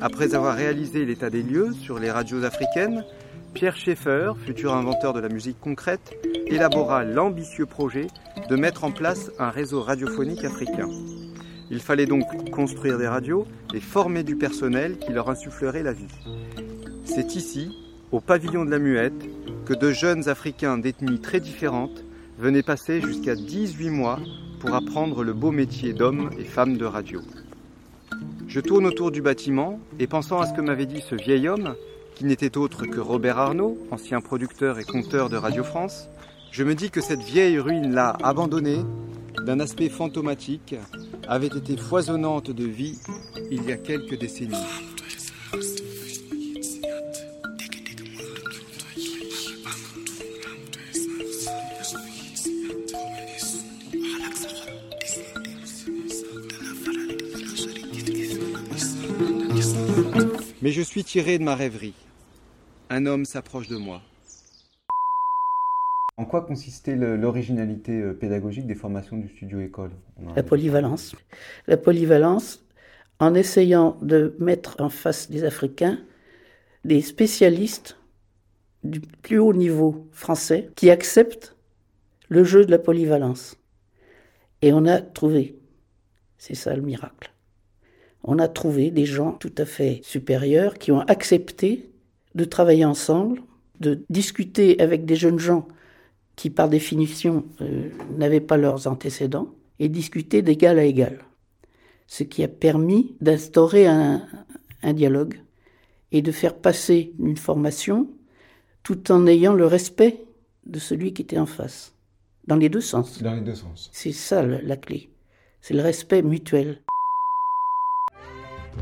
Après avoir réalisé l'état des lieux sur les radios africaines, Pierre Schaeffer, futur inventeur de la musique concrète, élabora l'ambitieux projet de mettre en place un réseau radiophonique africain. Il fallait donc construire des radios et former du personnel qui leur insufflerait la vie. C'est ici, au pavillon de la Muette, que de jeunes Africains d'ethnies très différentes venaient passer jusqu'à 18 mois pour apprendre le beau métier d'homme et femme de radio. Je tourne autour du bâtiment et pensant à ce que m'avait dit ce vieil homme, qui n'était autre que Robert Arnaud, ancien producteur et conteur de Radio France, je me dis que cette vieille ruine-là, abandonnée, d'un aspect fantomatique, avait été foisonnante de vie il y a quelques décennies. Mais je suis tiré de ma rêverie. Un homme s'approche de moi. En quoi consistait l'originalité euh, pédagogique des formations du studio école? La polyvalence. La polyvalence, en essayant de mettre en face des Africains des spécialistes du plus haut niveau français qui acceptent le jeu de la polyvalence. Et on a trouvé, c'est ça le miracle, on a trouvé des gens tout à fait supérieurs qui ont accepté de travailler ensemble, de discuter avec des jeunes gens qui, par définition, euh, n'avaient pas leurs antécédents, et discuter d'égal à égal. Ce qui a permis d'instaurer un, un dialogue et de faire passer une formation tout en ayant le respect de celui qui était en face. Dans les deux sens. Dans les deux sens. C'est ça la clé. C'est le respect mutuel.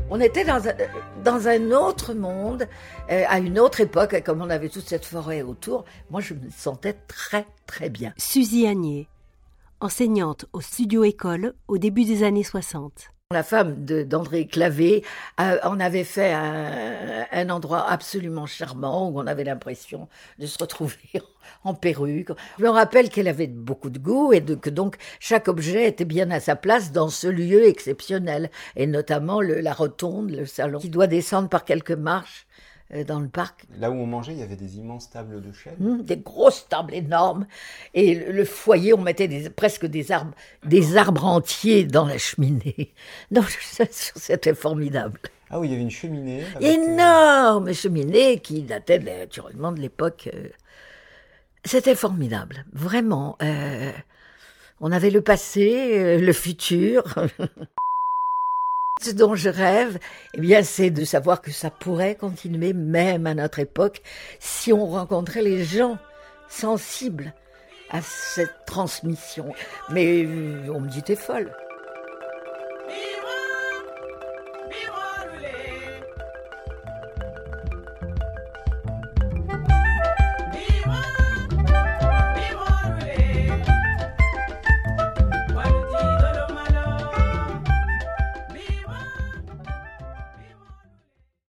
On était dans un, un autre monde, euh, à une autre époque, comme on avait toute cette forêt autour. Moi, je me sentais très, très bien. Suzy Agnier, enseignante au studio école au début des années 60. La femme d'André Clavé euh, en avait fait un, endroit absolument charmant où on avait l'impression de se retrouver en perruque. Je me rappelle qu'elle avait beaucoup de goût et que donc chaque objet était bien à sa place dans ce lieu exceptionnel, et notamment la rotonde, le salon, qui doit descendre par quelques marches dans le parc. Là où on mangeait, il y avait des immenses tables de chêne. Mmh, des grosses tables énormes. Et le, foyer, on mettait des, presque des arbres, des arbres entiers dans la cheminée. Non, c'était formidable. Ah oui, il y avait une cheminée. Énorme euh... cheminée qui datait naturellement de l'époque. Euh... C'était formidable, vraiment. Euh... on avait le passé, euh, le futur. Ce dont je rêve, eh bien, c'est de savoir que ça pourrait continuer même à notre époque si on rencontrait les gens sensibles à cette transmission. Mais on me dit t'es folle.